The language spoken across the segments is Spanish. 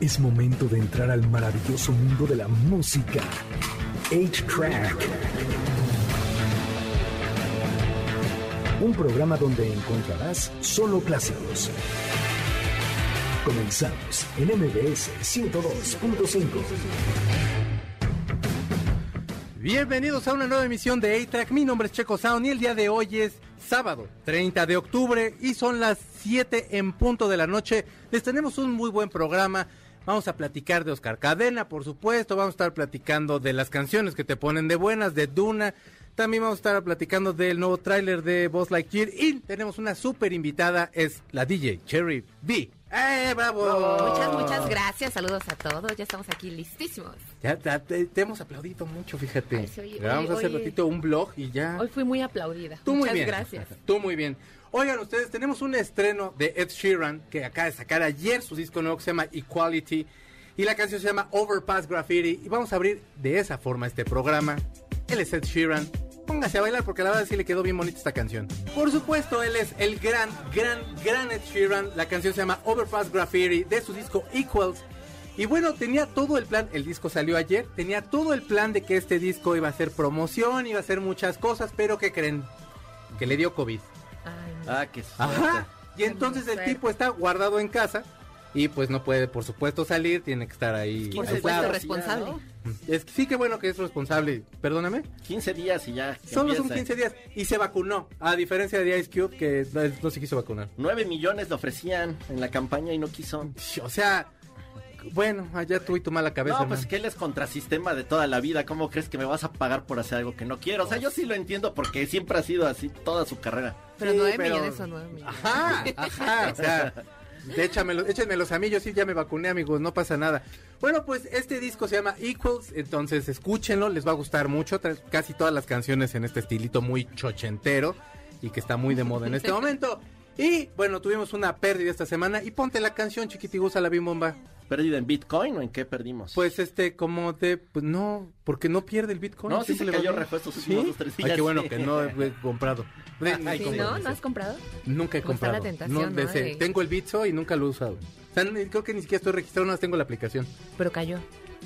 Es momento de entrar al maravilloso mundo de la música. 8-Track. Un programa donde encontrarás solo clásicos. Comenzamos en MBS 102.5. Bienvenidos a una nueva emisión de A-Track. Mi nombre es Checo Sound y el día de hoy es sábado 30 de octubre y son las 7 en punto de la noche. Les tenemos un muy buen programa. Vamos a platicar de Oscar Cadena, por supuesto. Vamos a estar platicando de las canciones que te ponen de buenas, de Duna. También vamos a estar platicando del nuevo tráiler de Boss Lightyear. Y tenemos una súper invitada, es la DJ Cherry B. ¡Eh, bravo! Muchas, muchas gracias. Saludos a todos. Ya estamos aquí listísimos. Ya, ya te, te hemos aplaudido mucho, fíjate. Ay, sí, oye, Grabamos oye, hace oye. ratito un blog y ya. Hoy fui muy aplaudida. Tú muy muchas bien. gracias. Tú muy bien. Oigan, ustedes, tenemos un estreno de Ed Sheeran que acaba de sacar ayer su disco nuevo que se llama Equality. Y la canción se llama Overpass Graffiti. Y vamos a abrir de esa forma este programa. Él es Ed Sheeran. Póngase a bailar porque la verdad sí le quedó bien bonita esta canción. Por supuesto, él es el gran, gran, gran Ed Sheeran. La canción se llama Overpass Graffiti de su disco Equals. Y bueno, tenía todo el plan, el disco salió ayer, tenía todo el plan de que este disco iba a ser promoción, iba a hacer muchas cosas, pero ¿qué creen? Que le dio COVID. Ah, qué Ajá. Y entonces el tipo está guardado en casa y pues no puede, por supuesto, salir, tiene que estar ahí. Aislado. días, responsable. Es que sí que bueno que es responsable, perdóname. 15 días y ya. que Solo son empieza. 15 días y se vacunó, a diferencia de Ice Cube que no, no se quiso vacunar. 9 millones le ofrecían en la campaña y no quiso. O sea, bueno, allá tú y tu mala cabeza. No, pues que él es contrasistema de toda la vida. ¿Cómo crees que me vas a pagar por hacer algo que no quiero? O sea, yo sí lo entiendo porque siempre ha sido así toda su carrera. Pero Sí, nueve pero- millones son nueve millones. Ajá, ajá, o sea, échamelos, échenmelos a mí, yo sí ya me vacuné, amigos, no pasa nada. Bueno, pues este disco se llama Equals, entonces escúchenlo, les va a gustar mucho, casi todas las canciones en este estilito muy chochentero y que está muy de moda en este momento. Y bueno, tuvimos una pérdida esta semana y ponte la canción chiquitigusa la bimbomba. ¿Perdido en Bitcoin o en qué perdimos? Pues este, como de, pues no, porque no pierde el Bitcoin. No, sí se le va cayó bien. rejo estos ¿Sí? dos, tres Ay, días, qué bueno que no he comprado. Ay, Sí, cómo ¿no? ¿No has comprado? Nunca he está comprado. la tentación, No, ¿no? Tengo el Bitso y nunca lo he usado. O sea, creo que ni siquiera estoy registrado, no tengo la aplicación. Pero cayó.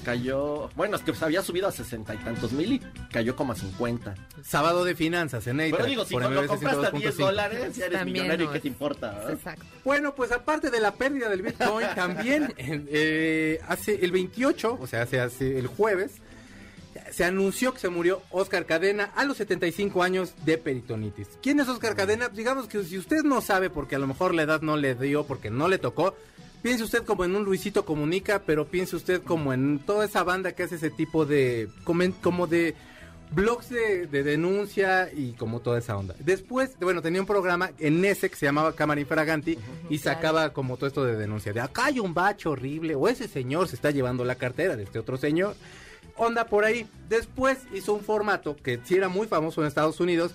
Cayó. Bueno, es que se había subido a sesenta y tantos mil y cayó como a 50. Sábado de finanzas en Pero digo, si por lo compraste a 10 102.5. dólares, ya eres También millonario. no ¿Qué te importa? verdad? Exacto. Bueno, pues aparte de la pérdida del Bitcoin, también eh, hace el 28, o sea, hace, hace el jueves, se anunció que se murió Oscar Cadena a los 75 años de peritonitis. ¿Quién es Oscar Cadena? Digamos que si usted no sabe, porque a lo mejor la edad no le dio, porque no le tocó, piense usted como en un Luisito Comunica, pero piense usted como en toda esa banda que hace ese tipo de, como de blogs de, de denuncia y como toda esa onda. Después, bueno, tenía un programa en ese que se llamaba Cámara Infraganti y claro. sacaba como todo esto de denuncia, de acá hay un bacho horrible, o ese señor se está llevando la cartera de este otro señor. Onda por ahí. Después hizo un formato que sí era muy famoso en Estados Unidos,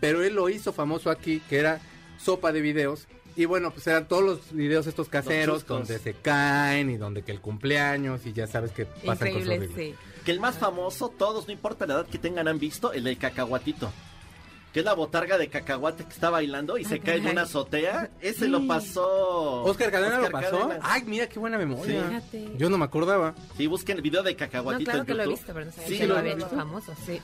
pero él lo hizo famoso aquí, que era sopa de videos. Y bueno, pues eran todos los videos estos caseros donde se caen y donde que el cumpleaños y ya sabes que pasan cosas Increíble, horribles. sí. Que el más famoso, todos, no importa la edad que tengan, han visto, el del cacahuatito. Que es la botarga de cacahuate que está bailando y se cae caray. una azotea. Ese lo pasó. Oscar Cadena Oscar lo pasó. Cadena. Ay, mira qué buena memoria. Fíjate. Yo no me acordaba. Sí, busquen el video de No, cacahuatito claro en que lo he visto, pero no sabía Sí, que lo lo había hecho visto? famoso, sí.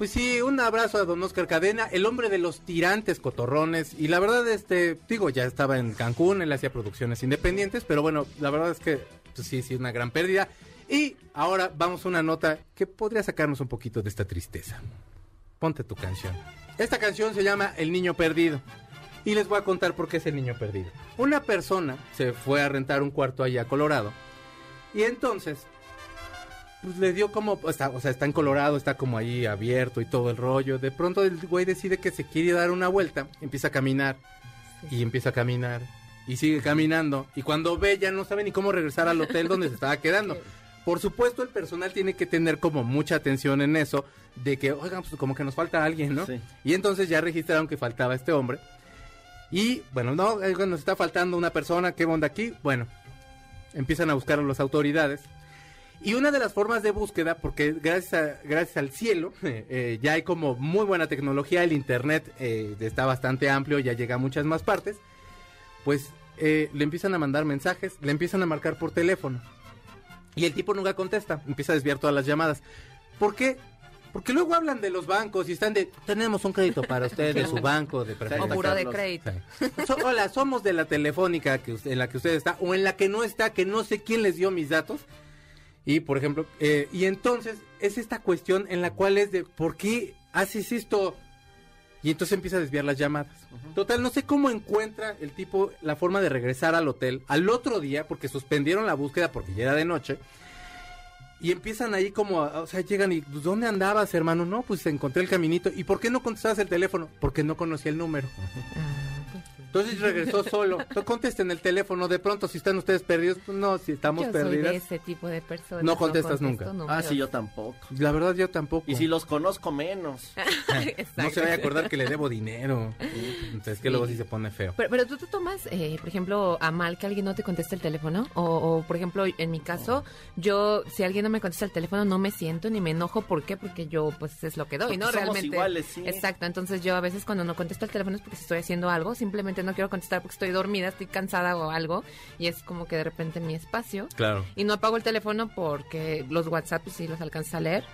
Pues sí, un abrazo a don Oscar Cadena, el hombre de los tirantes cotorrones. Y la verdad, este, digo, ya estaba en Cancún, él hacía producciones independientes, pero bueno, la verdad es que pues sí, sí, una gran pérdida. Y ahora vamos a una nota que podría sacarnos un poquito de esta tristeza. Ponte tu canción. Esta canción se llama El Niño Perdido. Y les voy a contar por qué es el niño perdido. Una persona se fue a rentar un cuarto allá a Colorado. Y entonces, pues le dio como, está, o sea, está en Colorado, está como ahí abierto y todo el rollo. De pronto el güey decide que se quiere dar una vuelta, empieza a caminar y empieza a caminar y sigue caminando. Y cuando ve ya no sabe ni cómo regresar al hotel donde se estaba quedando. Por supuesto, el personal tiene que tener como mucha atención en eso, de que, oigan, pues como que nos falta alguien, ¿no? Sí. Y entonces ya registraron que faltaba este hombre. Y bueno, no, eh, nos está faltando una persona, ¿qué onda aquí? Bueno, empiezan a buscar a las autoridades. Y una de las formas de búsqueda, porque gracias, a- gracias al cielo, eh, ya hay como muy buena tecnología, el internet eh, está bastante amplio, ya llega a muchas más partes, pues eh, le empiezan a mandar mensajes, le empiezan a marcar por teléfono. Y el tipo nunca contesta, empieza a desviar todas las llamadas. ¿Por qué? Porque luego hablan de los bancos y están de, tenemos un crédito para usted de su banco de O preferencia. buró de crédito. So- hola, somos de la telefónica que usted- en la que usted está o en la que no está, que no sé quién les dio mis datos. Y por ejemplo, eh, y entonces es esta cuestión en la cual es de, ¿por qué haces esto? Y entonces empieza a desviar las llamadas. Total, no sé cómo encuentra el tipo la forma de regresar al hotel al otro día, porque suspendieron la búsqueda porque ya era de noche. Y empiezan ahí como, a- o sea, llegan y, pues, ¿dónde andabas, hermano? No, pues encontré el caminito. ¿Y por qué no contestabas el teléfono? Porque no conocía el número. Entonces regresó solo. No contesten el teléfono. De pronto, si están ustedes perdidos, pues no, si estamos Yo soy perdidas. de ese tipo de personas. No contestas contesto nunca. números. Ah, sí, yo tampoco. La verdad, yo tampoco. Y si los conozco menos. No se vaya a acordar que le debo dinero. Entonces, que luego sí se pone feo. Pero, pero tú te tomas, eh, por ejemplo, a mal que alguien no te conteste el teléfono. O, o, por ejemplo, en mi caso, yo, si alguien no me contesta el teléfono, no me siento ni me enojo. ¿Por qué? Porque yo, pues, es lo que doy, Porque ¿no? somos Realmente. iguales, sí. Exacto. Entonces, yo a veces cuando no contesto el teléfono es porque estoy haciendo algo. Simplemente no quiero contestar porque estoy dormida, estoy cansada o algo. Y es como que de repente mi espacio. Claro. Y no apago el teléfono porque los WhatsApp pues, sí los alcanza a leer.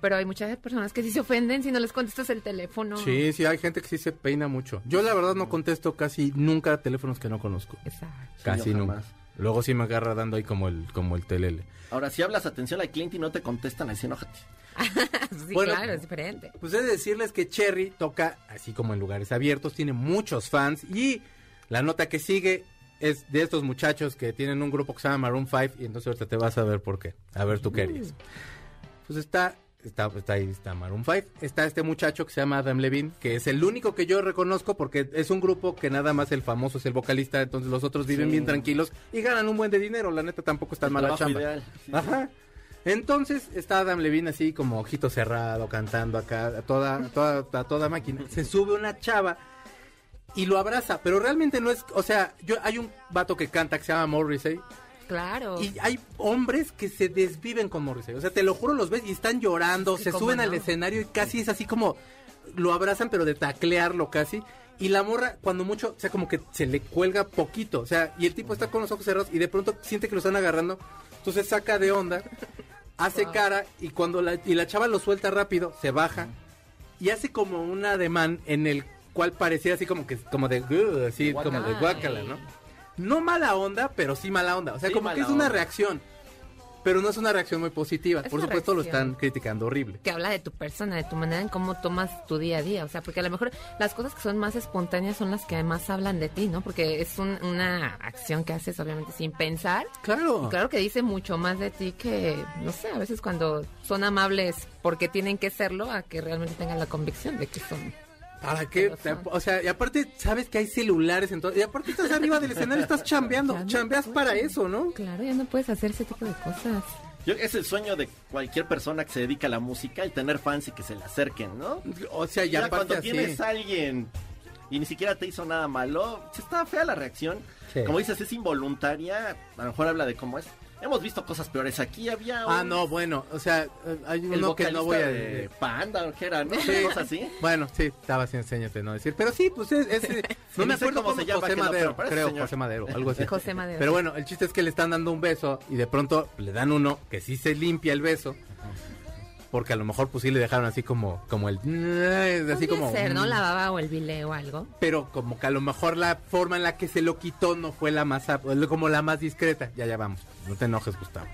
Pero hay muchas personas que sí se ofenden si no les contestas el teléfono. Sí, sí, hay gente que sí se peina mucho. Yo, la verdad, no contesto casi nunca teléfonos que no conozco. Exacto. Casi nunca. jamás. Luego sí me agarra dando ahí como el, como el telele. Ahora, si hablas atención al cliente y no te contestan, así enójate. Sí, Bueno, claro, es diferente. Pues he de decirles que Cherry toca así como en lugares abiertos, tiene muchos fans y la nota que sigue es de estos muchachos que tienen un grupo que se llama Maroon 5 y entonces ahorita te vas a ver por qué. A ver tú qué harías. Pues está, está, está ahí, está Maroon 5. Está este muchacho que se llama Adam Levine, que es el único que yo reconozco porque es un grupo que nada más el famoso es el vocalista, entonces los otros viven Sí. bien tranquilos y ganan un buen de dinero. La neta tampoco está mala chamba. ideal. Sí. Ajá. Entonces está Adam Levine así como ojito cerrado, cantando acá a toda, a toda, a toda máquina. Se sube una chava y lo abraza, pero realmente no es, o sea, yo hay un vato que canta que se llama Morrissey Claro. y hay hombres que se desviven con Morrissey. O sea, te lo juro, los ves y están llorando, Sí, se suben no. al escenario y casi es así como lo abrazan, pero de taclearlo casi. Y la morra, cuando mucho, o sea, como que se le cuelga poquito. O sea, y el tipo está con los ojos cerrados y de pronto siente que lo están agarrando. Entonces saca de onda, hace Wow. cara y cuando la, y la chava lo suelta rápido, se baja y hace como un ademán en el cual parecía así como que, como de, "Ugh", así como de Guácala. guácala, ¿no? No mala onda, pero sí mala onda. O sea, Sí, como que es una onda. reacción. Pero no es una reacción muy positiva. Es Por supuesto lo están criticando horrible. que habla de tu persona, de tu manera en cómo tomas tu día a día. O sea, porque a lo mejor las cosas que son más espontáneas son las que más hablan de ti, ¿no? Porque es un- una acción que haces obviamente sin pensar. Claro. Y claro que dice mucho más de ti que, no sé, a veces cuando son amables porque tienen que serlo, a que realmente tengan la convicción de que son. ¿Para qué? O sea, y aparte sabes que hay celulares en todo. Y aparte estás arriba del escenario, estás chambeando. No Chambeas puedes. para eso, ¿no? Claro, ya no puedes hacer ese tipo de cosas. Yo- es el sueño de cualquier persona que se dedica a la música, el tener fans y que se le acerquen, ¿no? O sea, Ya aparte cuando así. tienes a alguien y ni siquiera te hizo nada malo, se está fea la reacción. Sí. Como dices, es involuntaria, a lo mejor habla de cómo es. Hemos visto cosas peores. Aquí había un- Ah, no, bueno. O sea, eh, hay uno que no voy a de Panda, ¿o qué era, ¿no? Sí. Cosas así. Bueno, sí, estaba sin señas de no decir. Pero sí, pues es. es- no me acuerdo cómo cómo se llama, José no, Madero. parece creo, señor. José Madero, algo así. José Madero. Pero bueno, el chiste es que le están dando un beso y de pronto le dan uno que sí se limpia el beso. Porque a lo mejor pues sí le dejaron así como, como el... Así Podría como... ser, ¿no? mm, La baba o el bile o algo. Pero como que a lo mejor la forma en la que se lo quitó no fue la más... como la más discreta. Ya, ya vamos. No te enojes, Gustavo.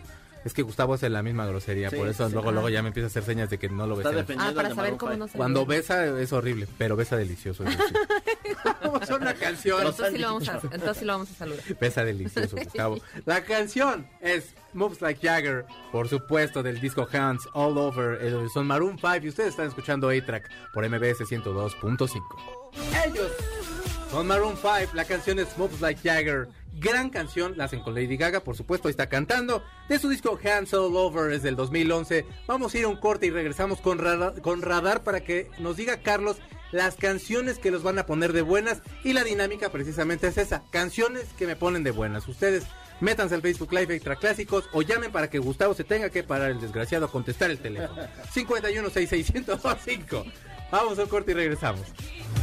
Es que Gustavo hace la misma grosería, Sí, por eso sí. luego, Ah. luego ya me empieza a hacer señas de que no lo besé. Ah, para saber cómo no se Cuando besa es horrible, pero besa delicioso. Vamos a una canción. Entonces sí, lo vamos a, dicho. entonces sí lo vamos a saludar. Besa delicioso, Gustavo. La canción es Moves Like Jagger, por supuesto, del disco Hands All Over. eh, Son Maroon 5 y ustedes están escuchando A-Track por MBS 102.5. Ellos son Maroon 5, la canción es Moves Like Jagger. Gran canción, la hacen con Lady Gaga, por supuesto, ahí está cantando. De su disco Hands All Over es del 2011. Vamos a ir a un corte y regresamos con radar, con radar para que nos diga Carlos las canciones que los van a poner de buenas y la dinámica precisamente es esa, canciones que me ponen de buenas. Ustedes métanse al Facebook Live Extra Clásicos o llamen para que Gustavo se tenga que parar el desgraciado a contestar el teléfono. 5166125. Vamos a un corte y regresamos.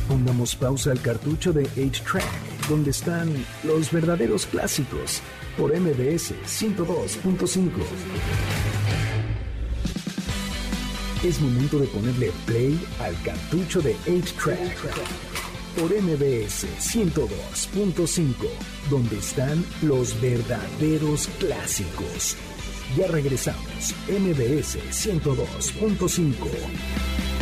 Pongamos pausa al cartucho de 8-Track, donde están los verdaderos clásicos, por MBS 102.5. Es momento de ponerle play al cartucho de 8-Track, por MBS 102.5, donde están los verdaderos clásicos. Ya regresamos, MBS 102.5.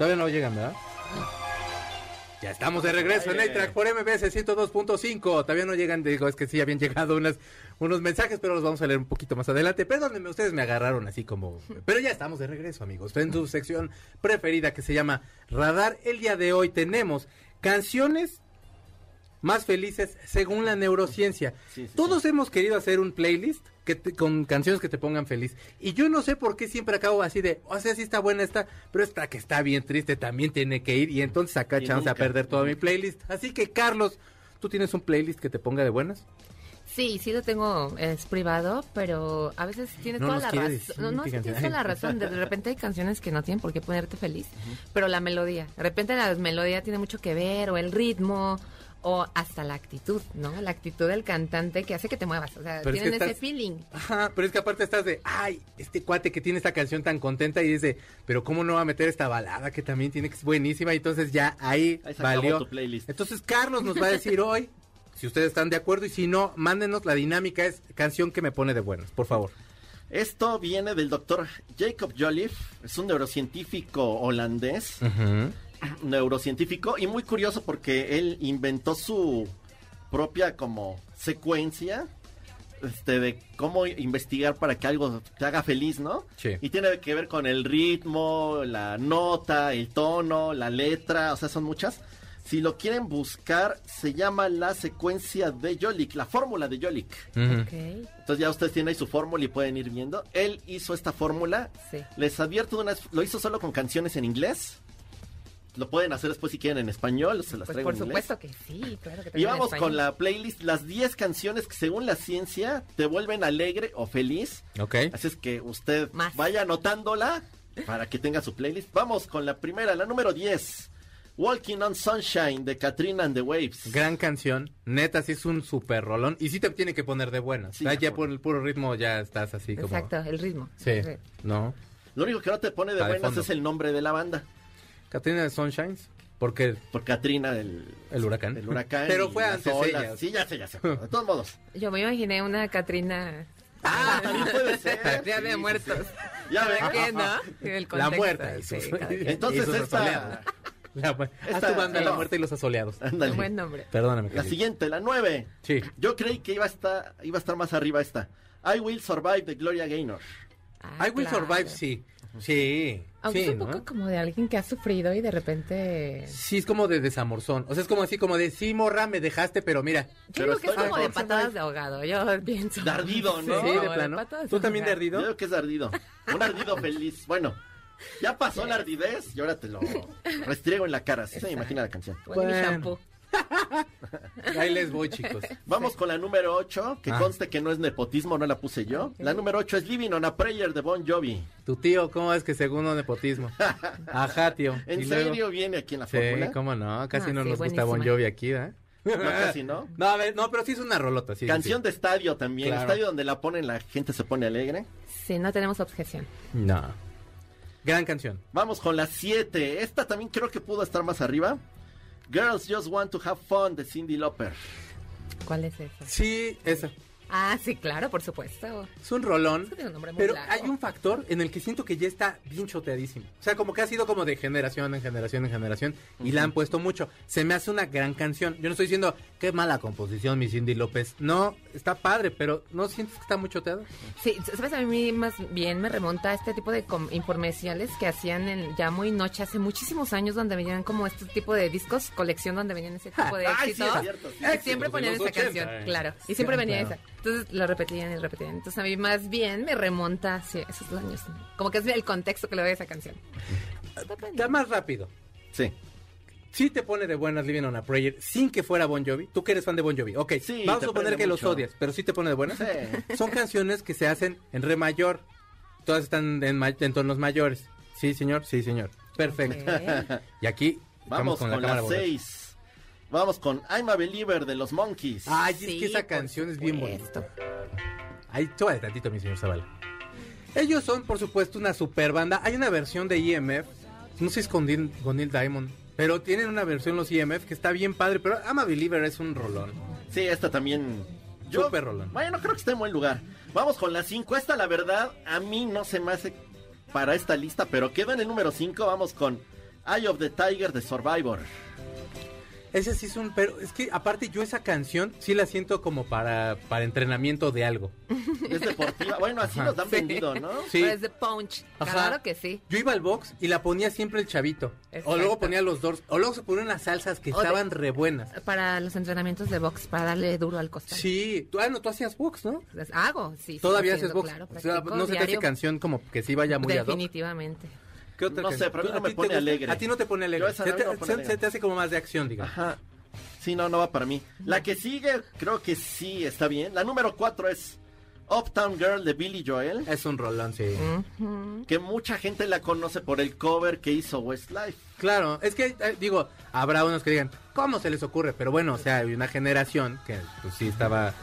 Todavía no llegan, ¿verdad? Ya estamos de regreso en A-Track por MBS 102.5. Todavía no llegan, digo, es que sí habían llegado unas, unos mensajes, pero los vamos a leer un poquito más adelante. Perdónenme, ustedes me agarraron así como... Pero ya estamos de regreso, amigos. En su sección preferida que se llama Radar. El día de hoy tenemos canciones más felices según la neurociencia. Sí, sí, Todos hemos querido hacer un playlist que te- con canciones que te pongan feliz. Y yo no sé por qué siempre acabo así de, o sea, sí está buena esta, pero esta que está bien triste también tiene que ir. Y entonces acá Y echamos a perder todo mi playlist. Así que, Carlos, ¿tú tienes un playlist que te ponga de buenas? Sí, sí lo tengo, es privado, pero a veces tienes No toda la razón. No, no, qué es que tienes toda la razón. De repente hay canciones que no tienen por qué ponerte feliz, pero la melodía. De repente la melodía tiene mucho que ver, o el ritmo, o hasta la actitud, ¿no? La actitud del cantante que hace que te muevas. O sea, Pero es tienen que ese estás- feeling. Ajá, pero es que aparte estás de, ay, este cuate que tiene esta canción tan contenta y dice, pero ¿cómo no va a meter esta balada que también tiene que es buenísima? Y entonces ya ahí, Ahí se acabó valió. tu playlist. Entonces Carlos nos va a decir hoy si ustedes están de acuerdo y si no, mándenos la dinámica es canción que me pone de buenas, por favor. Esto viene del doctor Jacob Jolliffe, es un neurocientífico holandés, neurocientífico, y muy curioso porque él inventó su propia como secuencia este, de cómo investigar para que algo te haga feliz, ¿no? Sí. Y tiene que ver con el ritmo, la nota, el tono, la letra, o sea, son muchas. Si lo quieren buscar, se llama la secuencia de Jolik, la fórmula de Jolik. Ujú. Ok, Entonces ya ustedes tienen ahí su fórmula y pueden ir viendo. Él hizo esta fórmula. sí. Les advierto de una vez, lo hizo solo con canciones en inglés. Lo pueden hacer después si quieren en español, se las Pues traigo por en inglés. supuesto que sí, claro que Y vamos con la playlist, las 10 canciones que según la ciencia te vuelven alegre o feliz. Ok. Así es que usted Más. vaya anotándola para que tenga su playlist. Vamos con la primera, la número 10. Walking on Sunshine de Katrina and the Waves. Gran canción, neta, sí es un super rolón y sí te tiene que poner de buenas. Sí, O sea, de ya por el puro ritmo ya estás así como... Exacto, el ritmo. Sí, ¿no? Lo único que no te pone de buenas es el nombre de la banda. Katrina de Sunshines, porque Por Katrina del el huracán. el huracán. Pero fue antes ella. Sí, ya sé, ya sé. De todos modos. Yo me imaginé una Catrina Ah, también puede ser. Sí, de muertos. sí. Ya ven. ¿Para qué, no? El La sí, quien. Entonces esta-. La, esta- tu banda La no. Muerta y los Asoleados. Ándale. Un buen nombre. Perdóname. La siguiente, la 9. Sí. Yo creí que iba a estar, iba a estar más arriba esta. I Will Survive de Gloria Gaynor. Ah, I Will claro. Survive, sí. Sí. Aunque sí, es un ¿no? poco como de alguien que ha sufrido y de repente... Sí, es como de desamorzón. O sea, es como así, como de, sí, morra, me dejaste, pero mira. Yo Pero creo que es estoy como de patadas de ahogado, yo pienso. De ardido, ¿no? Sí, de plano. ¿Tú también de ahogadas. Yo ardido? creo que es ardido. Un ardido feliz. Bueno, ya pasó la ardidez y ahora te lo restriego en la cara. Así se me imagina la canción. Mi Bueno. Ahí les voy, chicos. Vamos con la número 8, que Ah. conste que no es nepotismo, no la puse yo. La número 8 es Living on a Prayer de Bon Jovi. Tu tío, ¿cómo es que segundo nepotismo? Ajá, tío. ¿En luego- serio viene aquí en la Sí, fórmula? cómo no, casi Ah, no sí, nos gusta Bon. Jovi aquí, ¿eh? No, casi no. No, a ver, no, pero sí es una rolota, sí. sí, Canción sí. de estadio también. Claro. Estadio donde la ponen, la gente se pone alegre. Sí, no tenemos objeción. No. Gran canción. Vamos con la 7. Esta también creo que pudo estar más arriba. Girls Just Want to Have Fun de Cindy Lauper. ¿Cuál es esa? Sí, esa. Ah, sí, claro, por supuesto. Es un rolón. Es que tiene un nombre muy Pero largo. hay un factor en el que siento que ya está bien choteadísimo. O sea, como que ha sido como de generación en generación en generación. Y la han puesto mucho. Se me hace una gran canción. Yo no estoy diciendo qué mala composición, mi Cindy López. No, está padre, pero ¿no sientes que está muy choteado? Sí, sabes, a mí más bien me remonta a este tipo de informerciales que hacían en ya muy noche, hace muchísimos años, donde venían como este tipo de discos, colección, donde venían ese tipo de Ay, sí, éxitos. cierto, sí. Siempre ponían esa 80, canción, eh. claro. Y siempre Sí, venía claro. esa. Entonces lo repetían y repetían. Entonces a mí más bien me remonta hacia esos años. Como que es el contexto que le doy a esa canción. Está más rápido. Sí. Sí te pone de buenas Living on a Prayer sin que fuera Bon Jovi. Tú que eres fan de Bon Jovi. Ok, Sí, vamos a suponer que los odias, pero sí te pone de buenas. Sí. Son canciones que se hacen en re mayor. Todas están en, ma- en tonos mayores. Sí, señor, sí, señor. Perfecto. Y aquí Vamos con, la borrosa. 6. Vamos con I'm a Believer de los Monkeys. Ay, es que esa canción es bien bonita. Ahí, súbale tantito, mi señor Zavala. Ellos son, por supuesto, una super banda. Hay una versión de IMF, no sé si es con Neil, con Neil Diamond, pero tienen una versión los IMF que está bien padre, pero I'm a Believer es un rolón. Sí, esta también. Súper rolón. Bueno, creo que está en buen lugar. Vamos con la 5. Esta, la verdad, a mí no se me hace para esta lista, pero queda en el número 5. Vamos con Eye of the Tiger de Survivor. Ese sí es un, pero es que aparte yo esa canción sí la siento como para, para entrenamiento de algo. Es deportiva. Bueno, así nos han vendido, ¿no? Sí. Pero es de punch. Ajá. Claro que sí. Yo iba al box y la ponía siempre el chavito. O luego ponía los doors. O luego se ponían unas salsas que O de- estaban re buenas. Para los entrenamientos de box, para darle duro al costal. Sí, tú, ah, no, tú hacías box, ¿no? Pues, Hago, sí. Todavía haciendo, haces box. Claro, O sea, no se te hace diario. canción como que sí vaya muy ad hoc. Definitivamente. ¿Qué otra No sé, pero a mí ¿Tú- no me pone gusta? alegre. A ti no te pone alegre. Se te, me pone se- alegre. se te hace como más de acción, digamos. Ajá. Sí, no, no va para mí. La que sigue, creo que sí está bien. La número 4 es Uptown Girl de Billy Joel. Es un rolón, sí. Que mucha gente la conoce por el cover que hizo Westlife. Claro, es que, eh, digo, habrá unos que digan, ¿cómo se les ocurre? Pero bueno, o sea, hay una generación que pues sí estaba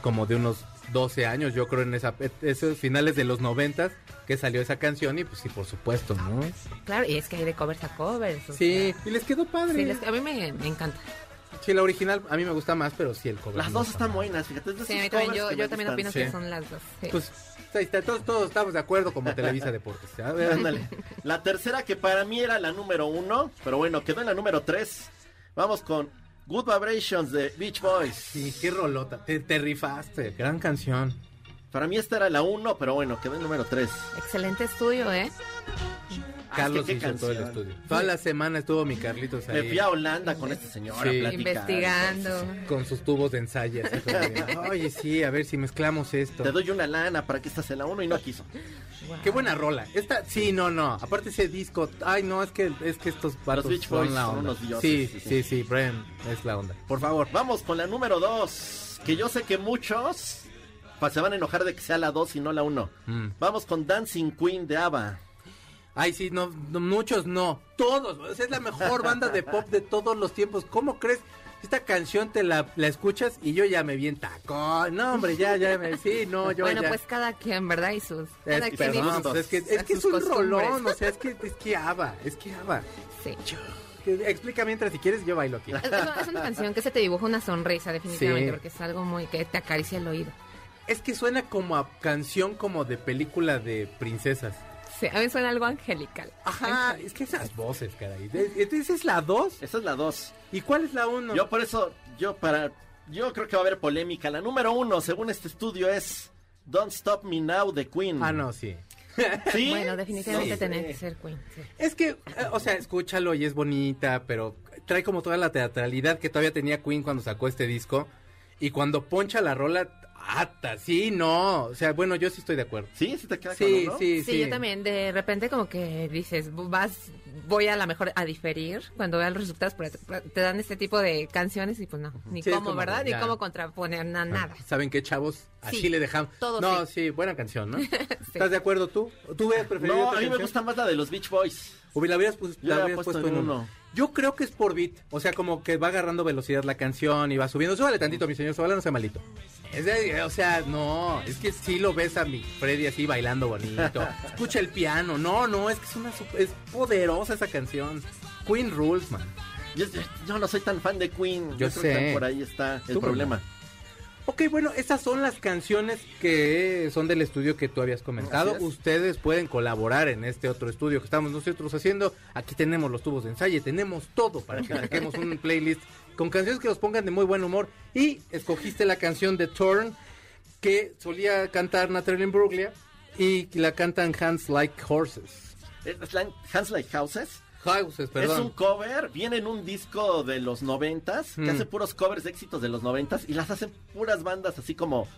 como de unos 12 años, yo creo, en esa, esos finales de los 90 que salió esa canción y pues sí, por supuesto, ¿no? Claro, y es que hay de covers a covers. Sí, sea, y les quedó padre. sí, Sí, les- a mí me, me encanta. la original a mí me gusta más, pero sí el cover. Las dos están buenas, fíjate. Sí, esos a mí también, yo, yo también opino sí. que son las dos. sí. Pues ahí está, todos, todos estamos de acuerdo como Televisa Deportes. A ver, Ándale. La tercera que para mí era la número uno, pero bueno, quedó en la número tres. Vamos con Good Vibrations de Beach Boys. Sí, qué rolota. Te, te rifaste. Gran canción. Para mí esta era la uno, pero bueno, quedó en número tres. Excelente estudio, ¿eh? Carlos hizo todo el estudio. Toda la semana estuvo mi Carlitos Me ahí. fui a Holanda con este señor Sí. Investigando. Con sus tubos de ensayo. Oye, sí, a ver si mezclamos esto. Te doy una lana para que estás en la uno y no quiso. Wow. Qué buena rola. Esta, sí, no, no. Aparte ese disco, ay, no, es que es que estos vatos son Boys la son onda. unos dioses, sí, sí, sí, sí. Brian es la onda. Por favor. Vamos con la número dos, que yo sé que muchos pues, se van a enojar de que sea la dos y no la uno. Mm. Vamos con Dancing Queen de ABBA. Ay, sí, no, no, muchos no. Todos. o sea, es la mejor banda de pop de todos los tiempos. ¿Cómo crees? Esta canción te la, la escuchas y yo ya me vi en tacón. No, hombre, ya, ya me. Sí, no, yo bueno, ya. pues cada quien, ¿verdad? Y sus. Cada Es, quien y perdón, sus- pues es que, es, que es sus un costumbres. rolón, o sea, es que es que aba, es que aba. Sí. Explica mientras si quieres, yo bailo aquí. Es, una- es una canción que se te dibuja una sonrisa, definitivamente, Sí. porque es algo muy que te acaricia el oído. Es que suena como a canción como de película de princesas. A mí suena algo angelical. Ajá, es que esas voces, caray. Entonces es la 2. Esa es la dos. ¿Y cuál es la 1? Yo por eso, yo para, yo creo que va a haber polémica. La número uno, según este estudio, es Don't Stop Me Now de Queen. Ah, no, sí. ¿Sí? Bueno, definitivamente Sí. tenía que ser Queen. sí. Es que, eh, o sea, escúchalo y es bonita, pero trae como toda la teatralidad que todavía tenía Queen cuando sacó este disco. Y cuando poncha la rola, ata, sí, no. O sea, bueno, yo sí estoy de acuerdo. Sí, sí te queda Sí, sí, Sí, sí. yo también, de repente como que dices, vas, voy a la mejor a diferir cuando vean los resultados, pero te, te dan este tipo de canciones y pues no, ni Sí, cómo, como ¿verdad? Ni cómo contraponer na- nada. ¿Saben qué, chavos? Así Sí, le dejamos. todo no, sí. sí. buena canción, ¿no? ¿Estás de acuerdo tú? ¿Tú hubieras preferido No, a mí me gusta más la de los Beach Boys. O la habrías, la habrías puesto puesto, en uno. uno. Yo creo que es por beat. O sea, como que va agarrando velocidad la canción y va subiendo. Súbale tantito, mi señor. Súbale, no sea malito. Es de- o sea, no. Es que sí lo ves a mi Freddy así bailando bonito. Escucha el piano. No, no. Es que es una es poderosa esa canción. Queen Rules, man. Yo, no soy tan fan de Queen. Yo, Yo creo sé. que por ahí está el problema. Ok, bueno, esas son las canciones que son del estudio que tú habías comentado. Ustedes pueden colaborar en este otro estudio que estamos nosotros haciendo. Aquí tenemos los tubos de ensayo, tenemos todo para que saquemos un playlist con canciones que nos pongan de muy buen humor. Y escogiste la canción de Torn que solía cantar Natalie Imbruglia y la cantan Hands Like Horses. Es la- Hands Like Houses. Houses, Es un cover, viene en un disco de los noventas, que Mm. hace puros covers de éxitos de los noventas y las hacen puras bandas así como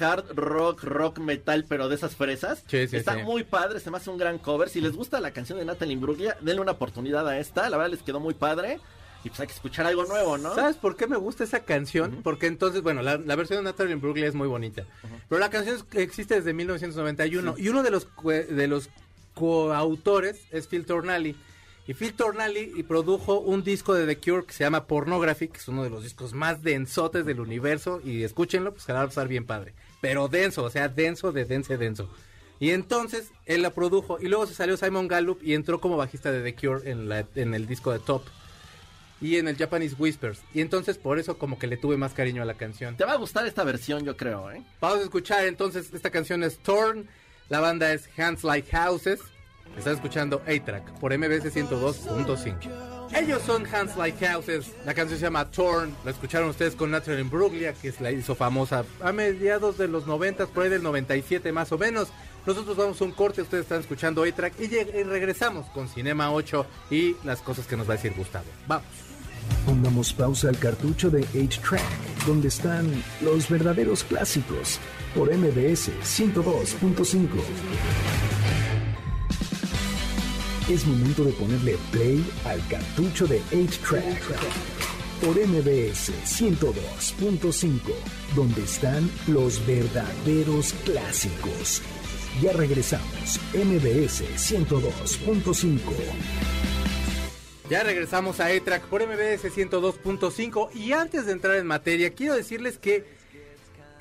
hard rock, rock metal, pero de esas fresas. Sí, sí, Está sí. muy padre, se me hace un gran cover. Si les gusta la canción de Natalie Imbruglia, denle una oportunidad a esta. La verdad les quedó muy padre. Y pues hay que escuchar algo nuevo, ¿no? ¿Sabes por qué me gusta esa canción? Porque entonces, bueno, la, la versión de Natalie Imbruglia es muy bonita. Pero la canción existe desde 1991 y uno de los de los coautores es Phil Tornelli. Y Phil Tornelli y produjo un disco de The Cure que se llama Pornography, que es uno de los discos más densotes del universo. Y escúchenlo, pues se la va a pasar bien padre. Pero denso, o sea, denso de dense denso. Y entonces él la produjo y luego se salió Simon Gallup y entró como bajista de The Cure en, la, en el disco de Top y en el Japanese Whispers. Y entonces por eso como que le tuve más cariño a la canción. Te va a gustar esta versión, yo creo, ¿eh? Vamos a escuchar entonces, esta canción es Torn, la banda es Hands Like Houses. Estás escuchando A-Track por MBS 102.5. Ellos son Hands Like Houses, la canción se llama Torn, la escucharon ustedes con Natalie Imbruglia, que es la hizo famosa a mediados de los 90, por ahí del 97 más o menos. Nosotros vamos a un corte, ustedes están escuchando A-Track y, regresamos con Cinema 8 y las cosas que nos va a decir Gustavo. Vamos. Pongamos pausa al cartucho de 8-Track, donde están los verdaderos clásicos, por MBS 102.5. Es momento de ponerle play al cartucho de 8-Track, por MBS 102.5, donde están los verdaderos clásicos. Ya regresamos, MBS 102.5. Ya regresamos a E-Track por MBS 102.5 y antes de entrar en materia quiero decirles que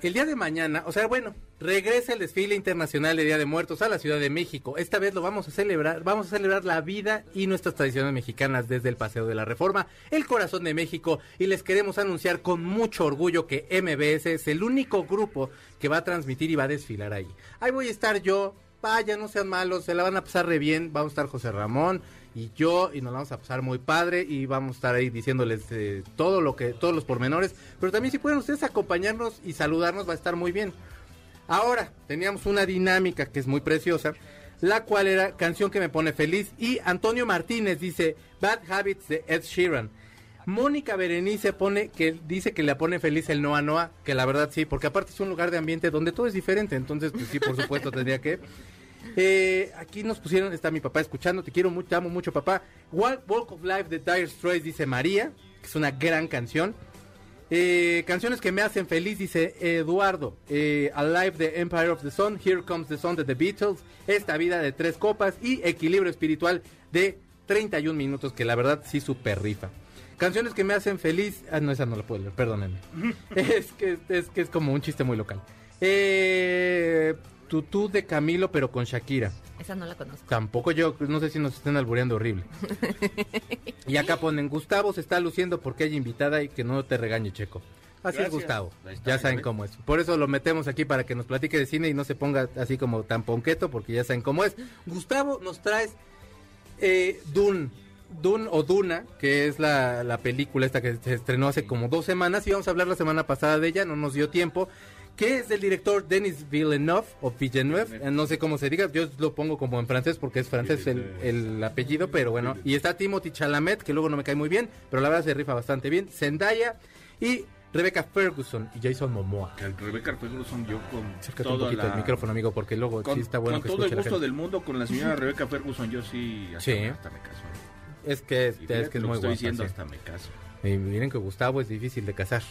el día de mañana, o sea, bueno, regresa el desfile internacional de Día de Muertos a la Ciudad de México. Esta vez lo vamos a celebrar, vamos a celebrar la vida y nuestras tradiciones mexicanas desde el Paseo de la Reforma, el corazón de México y les queremos anunciar con mucho orgullo que MBS es el único grupo que va a transmitir y va a desfilar ahí. Ahí voy a estar yo, vaya, no sean malos, se la van a pasar re bien, vamos a estar José Ramón y yo y nos vamos a pasar muy padre y vamos a estar ahí diciéndoles eh, todo lo que todos los pormenores, pero también si pueden ustedes acompañarnos y saludarnos va a estar muy bien. Ahora, teníamos una dinámica que es muy preciosa, la cual era canción que me pone feliz y Antonio Martínez dice Bad Habits de Ed Sheeran. Mónica Berenice pone que dice que le pone feliz el Noa Noa, que la verdad sí, porque aparte es un lugar de ambiente donde todo es diferente, entonces pues sí, por supuesto tendría que. Eh, aquí nos pusieron, está mi papá escuchando, te quiero mucho, te amo mucho papá. Walk, Walk of Life de Dire Straits dice María, que es una gran canción. Eh, canciones que me hacen feliz, dice Eduardo. Eh, Alive de Empire of the Sun, Here Comes the Sun de The Beatles, Esta vida de tres copas y Equilibrio espiritual de 31 minutos, que la verdad sí super rifa. Canciones que me hacen feliz. Ah, no, esa no la puedo leer, perdónenme. es, que, es que es como un chiste muy local. Eh, Tutú de Camilo, pero con Shakira. Esa no la conozco. Tampoco yo, no sé si nos estén albureando horrible. y acá ponen, Gustavo se está luciendo porque hay invitada y que no te regañe, Checo. Así es. Gustavo. Está, Ya saben cómo es. Por eso lo metemos aquí para que nos platique de cine y no se ponga así como tan ponqueto, porque ya saben cómo es. Gustavo, nos traes eh, Dune. Dune o Duna, que es la, la película esta que se estrenó hace como dos semanas, y vamos a hablar la semana pasada de ella, no nos dio tiempo, que es del director Denis Villeneuve, o Villeneuve, no sé cómo se diga, yo lo pongo como en francés porque es francés el, el apellido, pero bueno, y está Timothy Chalamet, que luego no me cae muy bien, pero la verdad se rifa bastante bien, Zendaya y Rebecca Ferguson y Jason Momoa. Que Rebecca Ferguson yo con Acércate un poquito la- el micrófono, amigo, porque luego Con, sí está bueno con que todo el gusto del mundo, con la señora Rebecca Ferguson, yo sí hasta, Sí. me- hasta me caso. Es que es, que es muy estoy guapa. diciendo, sí. hasta me caso. Y miren que Gustavo es difícil de casar.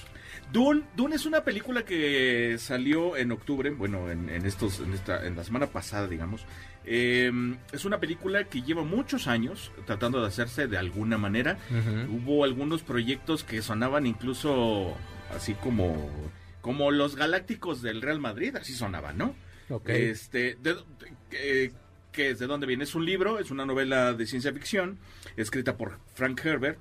Dune, Dune es una película que salió en octubre, bueno, en, en estos, en, esta, en la semana pasada, digamos. Eh, es una película que lleva muchos años tratando de hacerse de alguna manera. Hubo algunos proyectos que sonaban incluso así como, como los galácticos del Real Madrid, así sonaban, ¿no? Ok. Este, de, de- eh, que es de dónde viene? Es un libro, es una novela de ciencia ficción, escrita por Frank Herbert.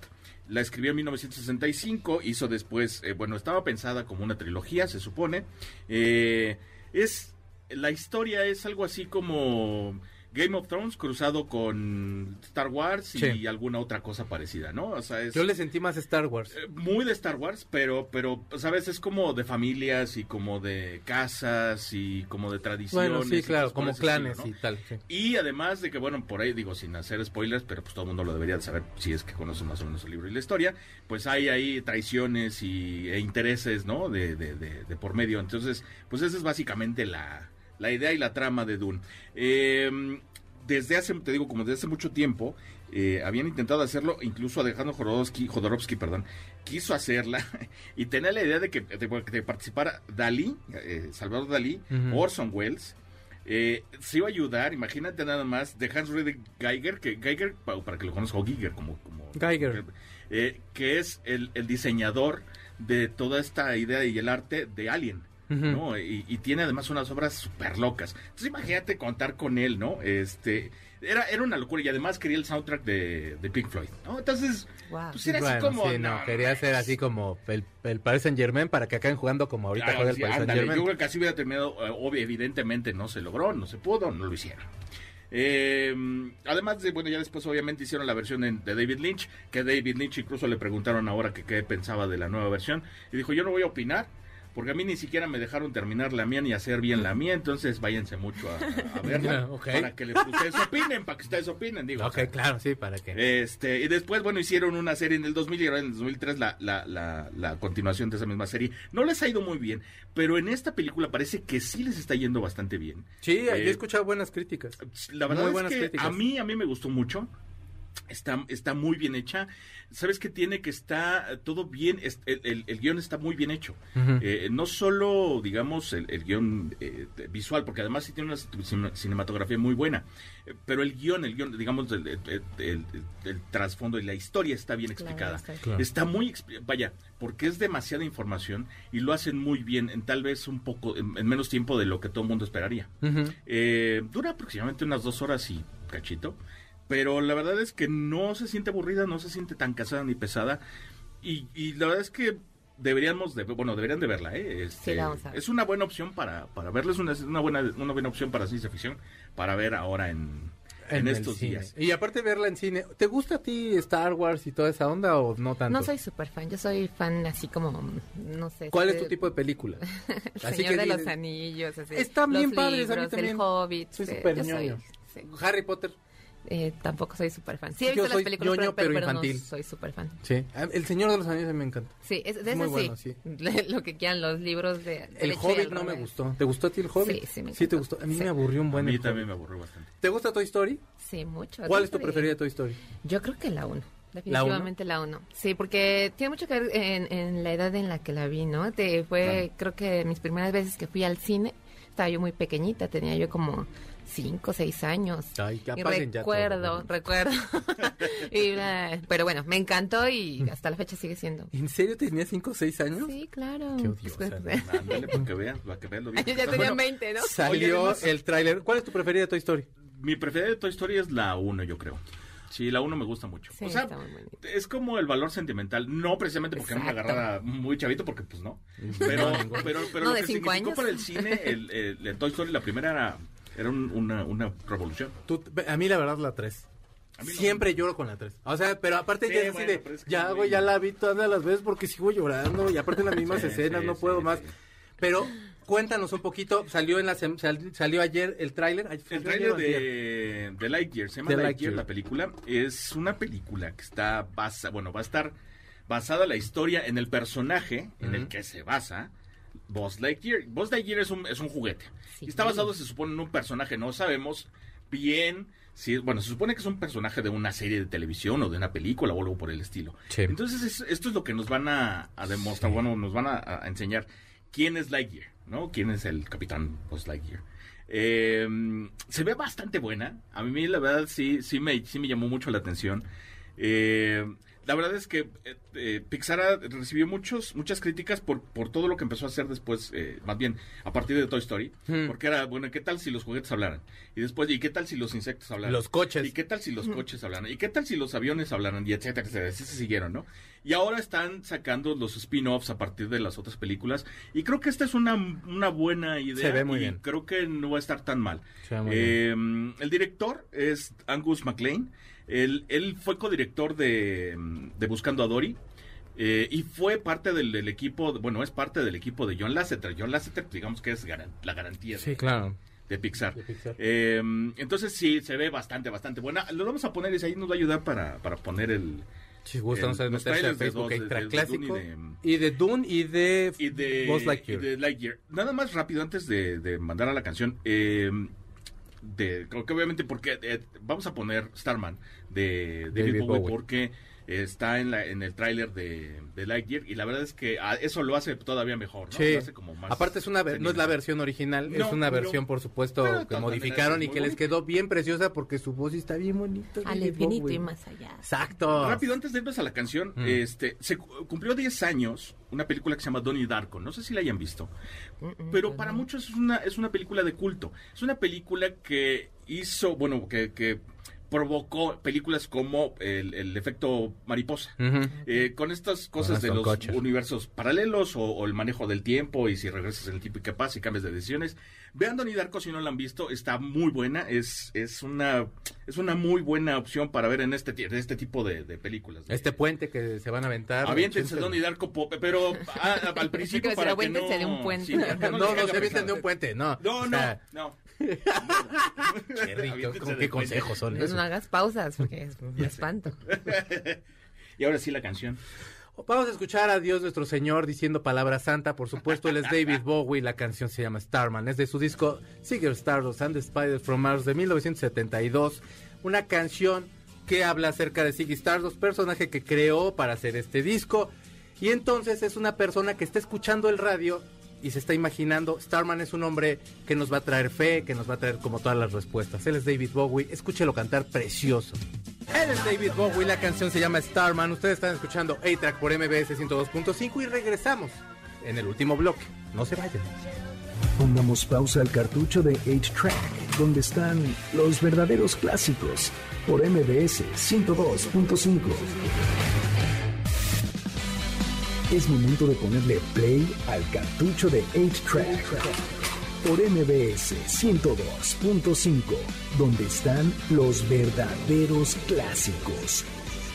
La escribió en 1965, hizo después, eh, bueno, estaba pensada como una trilogía, se supone. Eh, es, la historia es algo así como Game of Thrones cruzado con Star Wars y alguna otra cosa parecida, ¿no? O sea, es Yo le sentí más Star Wars. eh, muy de Star Wars, pero, pero, sabes, es como de familias y como de casas y como de tradiciones. Bueno, sí, y claro, como clanes estilo, ¿no? y tal. sí. Y además de que, bueno, por ahí digo, sin hacer spoilers, pero pues todo el mundo lo debería de saber si es que conoce más o menos el libro y la historia, pues hay ahí traiciones y, e intereses, ¿no? De, de, de, de por medio. Entonces, pues esa es básicamente la, la idea y la trama de Dune. Eh, desde hace, te digo, como desde hace mucho tiempo, eh, habían intentado hacerlo, incluso Alejandro Jodorowsky, Jodorowsky, perdón, quiso hacerla y tenía la idea de que, de, participara Dalí, eh, Salvador Dalí. Orson Welles, eh, se iba a ayudar, imagínate nada más, de Hans Friedrich Geiger, que Geiger, pa- para que lo conozca, o Giger, como, como Geiger. eh, que es el, el diseñador de toda esta idea y el arte de Alien. ¿No? Y, y tiene además unas obras súper locas. Entonces imagínate contar con él, ¿no? Este, era, era una locura y además quería el soundtrack de, de Pink Floyd, ¿no? Entonces, Wow. pues era Bueno, así como... sí, no, no, quería ser así como el, el Paris Saint Germain para que acaben jugando como ahorita Claro, juega el sí, Paris Saint ándale, Germain. yo creo que así hubiera terminado, eh, obvio, evidentemente no se logró, no se pudo, no lo hicieron. Eh, además de, bueno, ya después obviamente hicieron la versión en- de David Lynch, que David Lynch incluso le preguntaron ahora que qué pensaba de la nueva versión, y dijo, yo no voy a opinar, porque a mí ni siquiera me dejaron terminar la mía ni hacer bien la mía, entonces váyanse mucho a, a verla, para que les- ustedes opinen, para que ustedes opinen, digo. o Ok, sea, claro, sí, para que... este, y después, bueno, hicieron una serie en el 2000 y ahora en el 2003 la, la, la, la continuación de esa misma serie. No les ha ido muy bien, pero en esta película parece que sí les está yendo bastante bien. Sí, yo he eh, escuchado buenas críticas. La verdad Muy es buenas que críticas. a mí, a mí me gustó mucho. Está, está muy bien hecha. ¿Sabes qué tiene? Que está todo bien. el, el- el guion está muy bien hecho. Eh, no solo, digamos, el, el guion eh, visual, porque además sí tiene una cin- cinematografía muy buena, eh, pero el guion, el guion, digamos, el, el- el- el- el trasfondo y la historia está bien explicada. está- Claro. Está muy, vaya, porque es demasiada información y lo hacen muy bien, en tal vez un poco, en, en menos tiempo de lo que todo el mundo esperaría. Eh, dura aproximadamente unas dos horas y cachito. Pero la verdad es que no se siente aburrida, no se siente tan casada ni pesada. Y, y la verdad es que deberíamos de, bueno, deberían de verla, ¿eh? Este, Sí, la vamos a ver. Es una buena opción para, para verla, es una, una buena, una buena opción para ciencia ficción, para ver ahora en, en, estos días. Y aparte verla en cine, ¿te gusta a ti Star Wars y toda esa onda o no tanto? No soy súper fan, yo soy fan así como, no sé. ¿Cuál es de- tu tipo de película? El Señor de dices, los Anillos, así, Están los bien padres, a mí libros, también. El Hobbit. Soy súper ñoño. sí. Harry Potter. Eh, tampoco soy súper fan. Sí he Yo visto soy las películas, ñoño, pero, pero pero no infantil. soy súper fan. Sí. Ah, El Señor de los Anillos me encanta. Sí, es, de Muy eso bueno, sí. sí. Lo que quieran, los libros de... El y Hobbit no me gustó. ¿Te gustó a ti el Hobbit? Sí, sí me te encantó. gustó. A mí Sí. me aburrió un A buen mí el también Hobbit. me aburrió bastante. ¿Te gusta Toy Story? Sí, mucho. ¿Cuál es tu preferida de Toy Story? Yo creo que la 1. Definitivamente la 1. Sí, porque tiene mucho que ver en, en la edad en la que la vi, ¿no? Te, fue, creo que mis primeras veces que fui al cine, estaba yo muy pequeñita, tenía yo como 5 o 6 años. Ay, ya y pasen ya recuerdo, ¿no? recuerdo. Y, pero bueno, me encantó y hasta la fecha sigue siendo. ¿En serio tenías 5 o 6 años? Sí, claro. Qué odiosa, Pues, ¿no? Ándale, para que vean, para que vean lo bien. Yo ya tenía Bueno, 20, ¿no? Salió Oye, además- el tráiler. ¿Cuál es tu preferida de Toy Story? Mi preferida de Toy Story es la 1, yo creo. Sí, la 1 me gusta mucho. Sí, o sea, está muy bonita. es como el valor sentimental, no precisamente porque a mí me Exacto. agarrara muy chavito, porque pues no. Pero, pero, pero No, lo de que cinco significó años. para el cine, el, el- el Toy Story, la primera era, era un- una, una revolución. Tú- a mí la verdad la 3. A mí no. Siempre lloro con la 3. O sea, pero aparte Sí, ya es así bueno, de, pero es que ya, güey, ya la vi todas las veces porque sigo llorando y aparte las mismas Sí, escenas, sí, no puedo sí. más. Pero cuéntanos un poquito, salió en la sem- sal- salió ayer el tráiler. El ayer. de, de Lightyear, se llama Lightyear, Lightyear. la película. Es una película que está basa, bueno, va a estar basada la historia en el personaje en el que se basa Buzz Lightyear. Buzz Lightyear es un, es un juguete. Sí. Y está basado, se supone, en un personaje. No sabemos bien si es, bueno, se supone que es un personaje de una serie de televisión o de una película o algo por el estilo. Sí. Entonces, es- esto es lo que nos van a, a demostrar, bueno, nos van a, a enseñar quién es Lightyear, ¿no? ¿Quién es el capitán Buzz Lightyear? Eh, se ve bastante buena. A mí, la verdad, sí, sí me, sí me llamó mucho la atención. Eh, la verdad es que eh, Pixar recibió muchos, muchas críticas por, por todo lo que empezó a hacer después, eh, más bien a partir de Toy Story. Hmm. Porque era, bueno, ¿qué tal si los juguetes hablaran? Y después, ¿y qué tal si los insectos hablaran? Los coches. ¿Y qué tal si los coches hablaran? ¿Y qué tal si los aviones hablaran? Y etcétera, etcétera. Así se siguieron, ¿no? Y ahora están sacando los spin-offs a partir de las otras películas. Y creo que esta es una, una buena idea. Se ve muy y bien. Creo que no va a estar tan mal. Se ve muy Eh, el director es Angus MacLean. Él, él fue codirector de, de Buscando a Dory. eh, y fue parte del, del equipo, bueno, es parte del equipo de John Lasseter. John Lasseter, digamos que es garan- la garantía Sí, de, claro. de Pixar. De Pixar. Eh, entonces sí, se ve bastante, bastante buena. Lo vamos a poner, y ahí nos va a ayudar para, para poner el... Si gustan los meterse a Facebook Clásico. Dune y de- Y de Dune y de, y de, Buzz Lightyear. y de Lightyear. Nada más rápido antes de, de mandar a la canción. eh, de, creo que obviamente porque eh, vamos a poner Starman de David, David Bowie, Bowie. porque está en, la, en el tráiler de, de Lightyear y la verdad es que ah, eso lo hace todavía mejor, ¿no? Sí. Lo hace como más Aparte es una ver- no es la versión original, es una versión por supuesto Pero que modificaron y que les quedó bien preciosa porque su voz está bien bonita. Al infinito y más allá. Exacto. Rápido, antes de irnos a la canción, Mm. este, se cu- cumplió 10 años una película que se llama Donnie Darko. No sé si la hayan visto. Pero para muchos es una, es una película de culto. Es una película que hizo, bueno, que, que provocó películas como el, el efecto mariposa. Eh, con estas cosas de los universos paralelos o, o el manejo del tiempo y si regresas en el tiempo y qué pasa y cambias de decisiones. Vean Donnie Darko si no la han visto, está muy buena, es, es una es una muy buena opción para ver en este, en este tipo de, de películas. Este puente que se van a aventar. Aviéntense Donnie Darko, pero a- a- al principio para que no... de un puente. sí, No, no, se avienten de un puente, no. No, O no, sea, no. Qué rico, Aviéntense ¿con del qué consejos son No, esos? no hagas pausas porque es me espanto. Y ahora sí la canción. Vamos a escuchar a Dios nuestro Señor diciendo palabra santa. Por supuesto, él es David Bowie. La canción se llama Starman. Es de su disco Seeger Stardust and the Spiders from Mars de 1972. Una canción que habla acerca de Ziggy Stardust, personaje que creó para hacer este disco. Y entonces es una persona que está escuchando el radio y se está imaginando. Starman es un hombre que nos va a traer fe, que nos va a traer como todas las respuestas. Él es David Bowie. Escúchelo cantar precioso. Él es David Bowie, la canción se llama Starman. Ustedes están escuchando A-Track por MBS 102.5 y regresamos en el último bloque. No se vayan. Pongamos pausa al cartucho de 8-Track, donde están los verdaderos clásicos, por MBS 102.5. Es momento de ponerle play al cartucho de 8-Track, por MBS 102.5, donde están los verdaderos clásicos.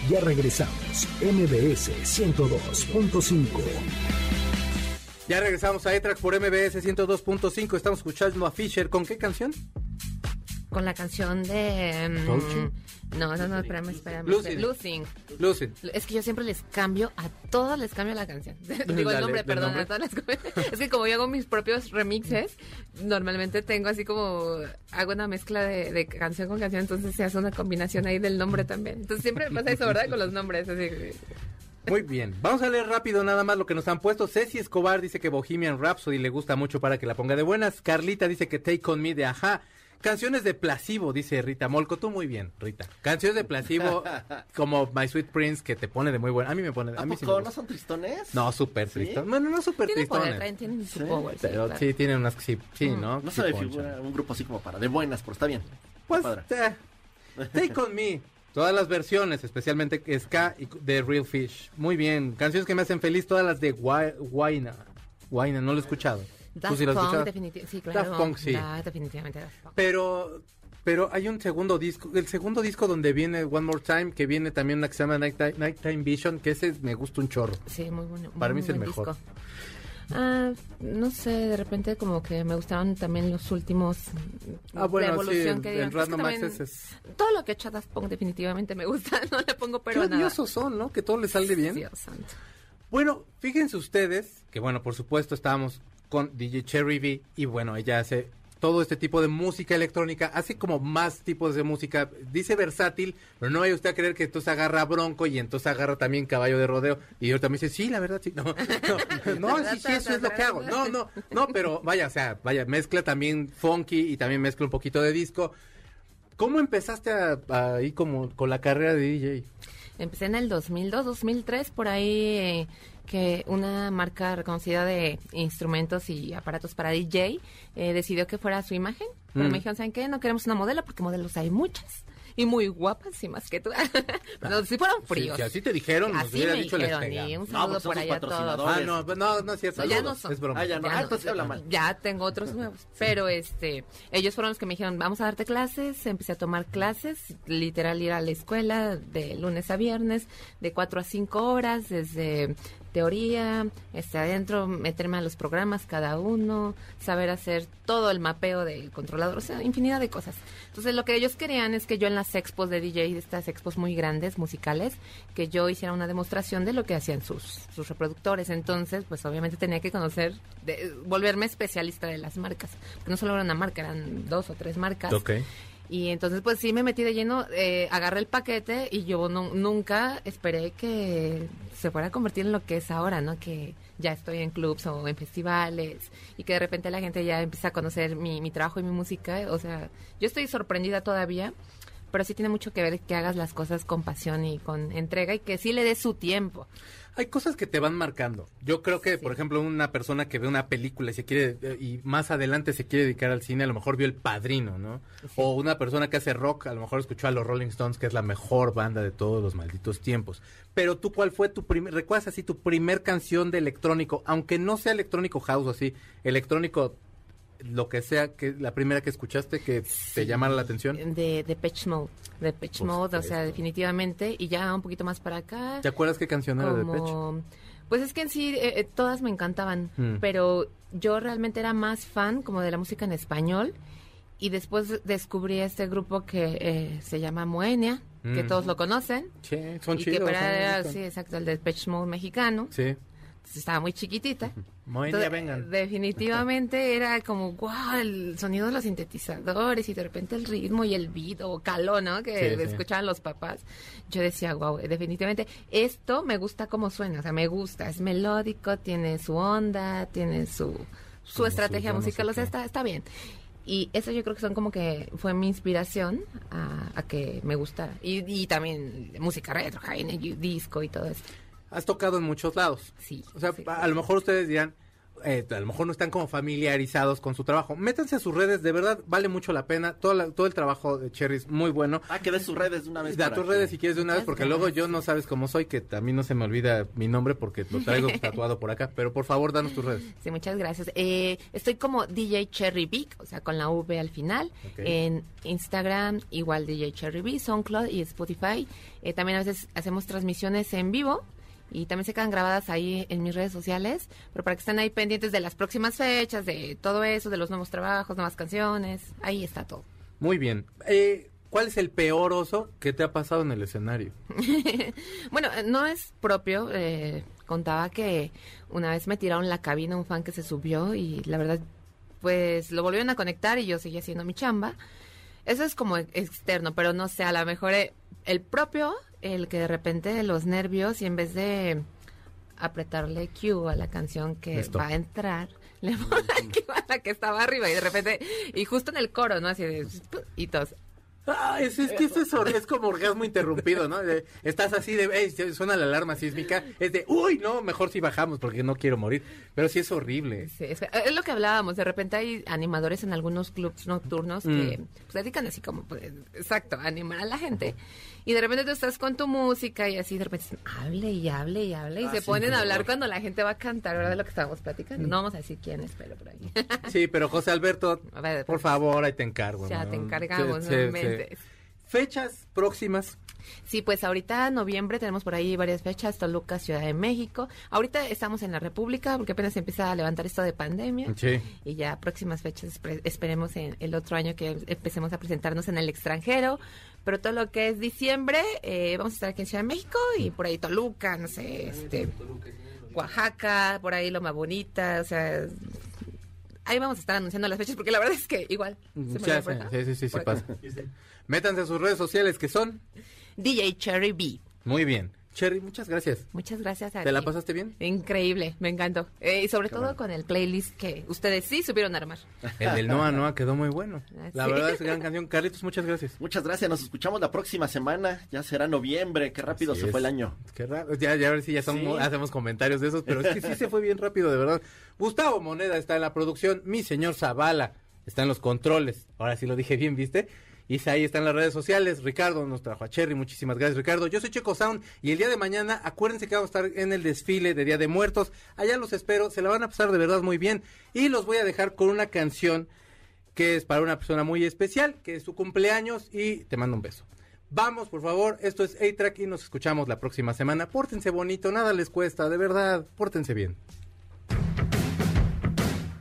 Ya regresamos, MBS 102.5. Ya regresamos a A-Track por MBS 102.5. Estamos escuchando a Fisher. ¿Con qué canción? Con la canción de... Touching. no, no, no, espérame, espérame. Losing. Losing. Es que yo siempre les cambio, a todas les cambio la canción. Digo el nombre, ¿del perdón, a todas las Es que como yo hago mis propios remixes, normalmente tengo así como, hago una mezcla de, de canción con canción, entonces se hace una combinación ahí del nombre también. Entonces siempre pasa eso, ¿verdad? Con los nombres, así. Muy bien. Vamos a leer rápido nada más lo que nos han puesto. Ceci Escobar dice que Bohemian Rhapsody le gusta mucho para que la ponga de buenas. Carlita dice que Take On Me de Ajá. Canciones de Placebo, dice Rita Molco. Tú muy bien, Rita. Canciones de Placebo como My Sweet Prince que te pone de muy buena. A mí me pone... A ¿A mí sí me poco gusta. no son tristones? No, súper ¿Sí? tristón. Bueno, no súper poder, tristones. traen, tienen su Sí, power. sí, Pero claro. sí, tienen unas que sí, sí, Mm. ¿no? No se me figura un grupo así como para de buenas, pero está bien. Pues, eh, Take On Me. Todas las versiones, especialmente Ska y de Real Fish. Muy bien. Canciones que me hacen feliz, todas las de Gua- Guaina. Guaina, no lo he escuchado. Daft sí Punk. Sí, claro. Daft Punk, sí. Ah, definitivamente Daft Punk. Pero, pero hay un segundo disco, el segundo disco donde viene One More Time, que viene también una que se llama Nighttime, Nighttime Vision, que ese me gusta un chorro. Sí, muy bueno. Para muy mí es el mejor. disco. Ah, no sé, de repente como que me gustaron también los últimos Ah, de bueno, sí, evolución el, que. Es que Random Access es... Todo lo que ha hecho Daft Punk definitivamente me gusta, no le pongo pero Qué nada. odiosos son, ¿no? Que todo les sale bien. Dios santo. Bueno, fíjense ustedes que, bueno, por supuesto estábamos con DJ Cherry V y, bueno, ella hace todo este tipo de música electrónica, hace como más tipos de música, dice versátil, pero no vaya usted a creer que entonces agarra bronco y entonces agarra también caballo de rodeo y ahorita me dice, sí, la verdad, sí, no, no, no, sí, sí, eso es lo que hago, no, no, no, pero vaya, o sea, vaya, mezcla también funky y también mezcla un poquito de disco. ¿Cómo empezaste a, a ir como con la carrera de DJ? Empecé en el 2002, 2003, por ahí eh, que una marca reconocida de instrumentos y aparatos para DJ eh, decidió que fuera su imagen. Pero Mm. me dijeron, ¿saben qué? No queremos una modelo porque modelos hay muchas. Y muy guapas y más que tú. Pero si fueron fríos. si así te dijeron, nos Así hubiera me dicho les dijeron, pegamos. y un No, saludo pues son por allá a todos. patrocinadores. Ah, no, no, no es cierto. Ya saludos, no son. Es broma. Ah, ya no. Ya Ah, no. entonces habla mal. Ya tengo otros nuevos. Pero este, ellos fueron los que me dijeron, vamos a darte clases. Empecé a tomar clases, literal ir a la escuela de lunes a viernes, de 4 a 5 horas, desde teoría, este adentro, meterme a los programas cada uno, saber hacer todo el mapeo del controlador, o sea, infinidad de cosas. Entonces lo que ellos querían es que yo en las expos de DJ, estas expos muy grandes, musicales, que yo hiciera una demostración de lo que hacían sus, sus reproductores. Entonces, pues obviamente tenía que conocer, de- volverme especialista de las marcas. Porque no solo era una marca, eran dos o tres marcas. Ok. Y entonces, pues sí me metí de lleno, eh, agarré el paquete y yo nu- nunca esperé que se fuera a convertir en lo que es ahora, ¿no? Que ya estoy en clubs o en festivales y que de repente la gente ya empieza a conocer mi, mi trabajo y mi música. O sea, yo estoy sorprendida todavía, pero sí tiene mucho que ver que hagas las cosas con pasión y con entrega y que sí le des su tiempo. Hay cosas que te van marcando. Yo creo que, por ejemplo, una persona que ve una película y se quiere eh, y más adelante se quiere dedicar al cine, a lo mejor vio El Padrino, ¿no? O una persona que hace rock, a lo mejor escuchó a los Rolling Stones, que es la mejor banda de todos los malditos tiempos. Pero tú, ¿cuál fue tu primer, recuerdas así tu primer canción de electrónico, aunque no sea electrónico house o así, electrónico lo que sea, que la primera que escuchaste que te llamara la atención? De, de Pitch Mode. De Pitch Mode, o sea, definitivamente. Y ya un poquito más para acá. ¿Te acuerdas qué canción era de Pech? como- Pues es que en sí eh, eh, todas me encantaban, Mm. pero yo realmente era más fan como de la música en español y después descubrí este grupo que eh, se llama Moenia, que Mm. todos lo conocen. Sí, son y chidos. que para son- sí, exacto, el de Pitch Mode mexicano. Sí. Estaba muy chiquitita. Muy Entonces, vengan. Definitivamente era como, wow, el sonido de los sintetizadores y de repente el ritmo y el beat o caló, ¿no? Que Sí, sí. escuchaban los papás. Yo decía, wow, definitivamente esto me gusta como suena, o sea, me gusta, es melódico, tiene su onda, tiene su, su Como estrategia su yo no musical, sé o sea, está, está bien. Y eso yo creo que son como que fue mi inspiración a, a que me gustara. Y, y también música retro, disco y todo eso. Has tocado en muchos lados. Sí. O sea, sí. a lo mejor ustedes dirán, eh, a lo mejor no están como familiarizados con su trabajo. Métanse a sus redes, de verdad vale mucho la pena. Todo, la- todo el trabajo de Cherry es muy bueno. Ah, que des sus redes de una vez. Da tus que- redes si quieres de una vez, porque luego yo no sabes cómo soy, que también no se me olvida mi nombre porque lo traigo tatuado por acá. Pero por favor, danos tus redes. Sí, muchas gracias. Eh, estoy como DJ Cherry Big, o sea, con la V al final. En Instagram, igual DJ Cherry Big, SoundCloud y Spotify. Eh, también a veces hacemos transmisiones en vivo y también se quedan grabadas ahí en mis redes sociales. Pero para que estén ahí pendientes de las próximas fechas, de todo eso, de los nuevos trabajos, nuevas canciones, ahí está todo. Muy bien. Eh, ¿Cuál es el peor oso que te ha pasado en el escenario? Bueno, eh, no es propio. eh, contaba que una vez me tiraron la cabina un fan que se subió y la verdad, pues lo volvieron a conectar y yo seguí haciendo mi chamba. Eso es como ex- externo, pero no sé, a lo mejor eh, el propio, el que de repente los nervios y en vez de apretarle cue a la canción que va a entrar, le pone cue a la que estaba arriba y de repente, y justo en el coro, ¿no? Así de, y todos, Ah, es, es que eso es, or- es como orgasmo interrumpido, ¿no? De- estás así de, "Ey, se- suena la alarma sísmica, es de, uy, no, mejor si bajamos porque no quiero morir. Pero sí es horrible. Sí, es, es lo que hablábamos. De repente hay animadores en algunos clubs nocturnos que Mm. pues, dedican así como, pues, exacto, a animar a la gente. Y de repente tú estás con tu música y así de repente hable y hable y hable. Y Ah, se sí, ponen a hablar favor. cuando la gente va a cantar, ¿verdad? De lo que estábamos platicando. No vamos a decir quién es, pero por ahí. Sí, pero José Alberto, ver, por favor, ahí te encargo. ya ¿no? te encargamos, Sí, sí. Fechas próximas. Sí, pues ahorita noviembre tenemos por ahí varias fechas, Toluca, Ciudad de México. Ahorita estamos en la República porque apenas empieza a levantar esto de pandemia. Sí. Y ya próximas fechas esperemos en el otro año que empecemos a presentarnos en el extranjero. Pero todo lo que es diciembre, eh, vamos a estar aquí en Ciudad de México y por ahí Toluca, no sé, este, Oaxaca, por ahí Loma Bonita, o sea, ahí vamos a estar anunciando las fechas porque la verdad es que igual. se me Ya sí, sí, sí, sí pasa. Métanse a sus redes sociales que son DJ Cherry B. muy bien. Cherry, muchas gracias. Muchas gracias a ¿Te la pasaste bien? Increíble, me encantó. Eh, y sobre todo con el playlist que ustedes sí supieron armar. El del Noa Noa quedó muy bueno. Ah, La verdad es gran canción. Carlitos, muchas gracias. Muchas gracias, nos escuchamos la próxima semana. Ya será noviembre, qué rápido Así se es. fue el año. Qué raro. Ya, ya a ver si ya son- Sí. hacemos comentarios de esos, pero es que sí se fue bien rápido, de verdad. Gustavo Moneda está en la producción, mi señor Zavala está en los controles. Ahora sí lo dije bien, ¿viste? Isaí está en las redes sociales, Ricardo nos trajo muchísimas gracias Ricardo. Yo soy Checo Sound y el día de mañana acuérdense que vamos a estar en el desfile de Día de Muertos. Allá los espero, se la van a pasar de verdad muy bien y los voy a dejar con una canción que es para una persona muy especial, que es su cumpleaños y te mando un beso. Vamos, por favor, esto es A-Track y nos escuchamos la próxima semana. Pórtense bonito, nada les cuesta, de verdad, pórtense bien.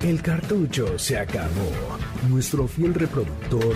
El cartucho se acabó. Nuestro fiel reproductor